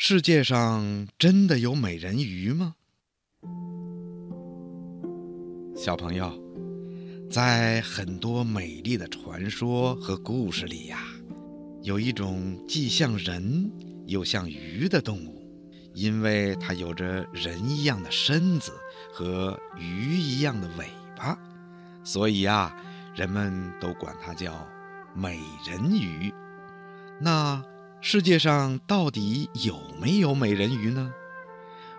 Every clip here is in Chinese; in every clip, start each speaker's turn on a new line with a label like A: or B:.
A: 世界上真的有美人鱼吗？小朋友，在很多美丽的传说和故事里呀，有一种既像人又像鱼的动物，因为它有着人一样的身子和鱼一样的尾巴，所以啊，人们都管它叫美人鱼。那？世界上到底有没有美人鱼呢？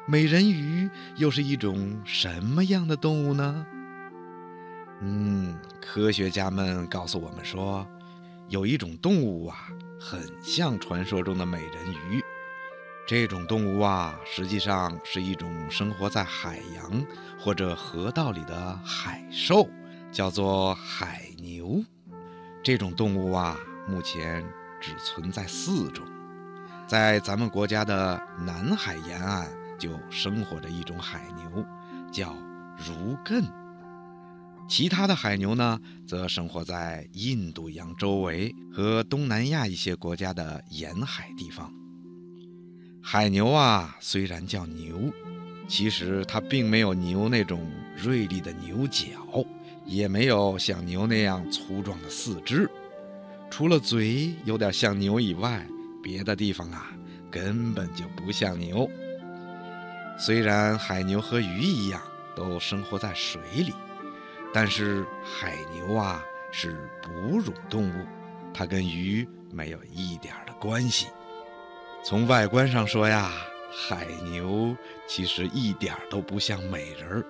A: 美人鱼又是一种什么样的动物呢？嗯，科学家们告诉我们说，有一种动物啊，很像传说中的美人鱼。这种动物啊，实际上是一种生活在海洋或者河道里的海兽，叫做海牛。这种动物啊，目前。只存在四种，在咱们国家的南海沿岸就生活着一种海牛，叫如艮。其他的海牛呢，则生活在印度洋周围和东南亚一些国家的沿海地方。海牛啊，虽然叫牛，其实它并没有牛那种锐利的牛角，也没有像牛那样粗壮的四肢。除了嘴有点像牛以外，别的地方啊根本就不像牛。虽然海牛和鱼一样都生活在水里，但是海牛啊是哺乳动物，它跟鱼没有一点的关系。从外观上说呀，海牛其实一点都不像美人儿，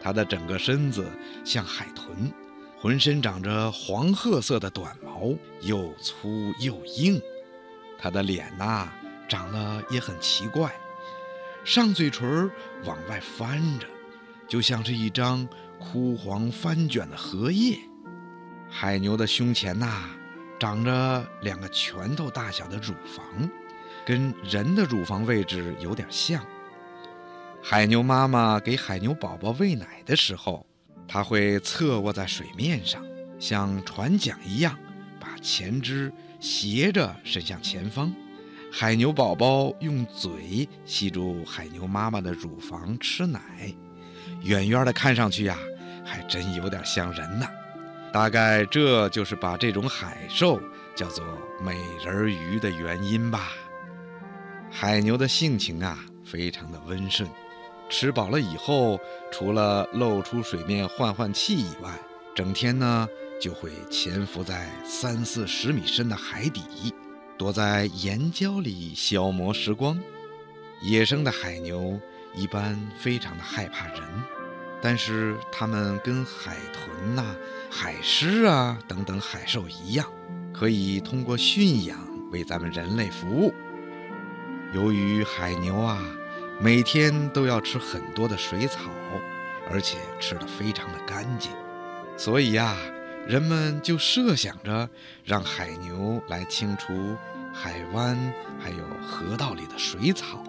A: 它的整个身子像海豚。浑身长着黄褐色的短毛，又粗又硬。它的脸呐，长得也很奇怪，上嘴唇往外翻着，就像是一张枯黄翻卷的荷叶。海牛的胸前呐，长着两个拳头大小的乳房，跟人的乳房位置有点像。海牛妈妈给海牛宝宝喂奶的时候。它会侧卧在水面上，像船桨一样，把前肢斜着伸向前方。海牛宝宝用嘴吸住海牛妈妈的乳房吃奶，远远的看上去呀，还真有点像人呢。大概这就是把这种海兽叫做美人鱼的原因吧。海牛的性情啊，非常的温顺。吃饱了以后，除了露出水面换换气以外，整天呢就会潜伏在三四十米深的海底，躲在岩礁里消磨时光。野生的海牛一般非常的害怕人，但是它们跟海豚呐、海狮啊等等海兽一样，可以通过驯养为咱们人类服务。由于海牛啊。每天都要吃很多的水草，而且吃得非常的干净，所以呀，人们就设想着让海牛来清除海湾还有河道里的水草，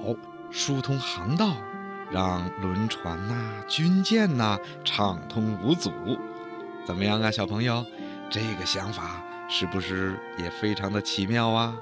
A: 疏通航道，让轮船呐、军舰呐畅通无阻。怎么样啊，小朋友？这个想法是不是也非常的奇妙啊？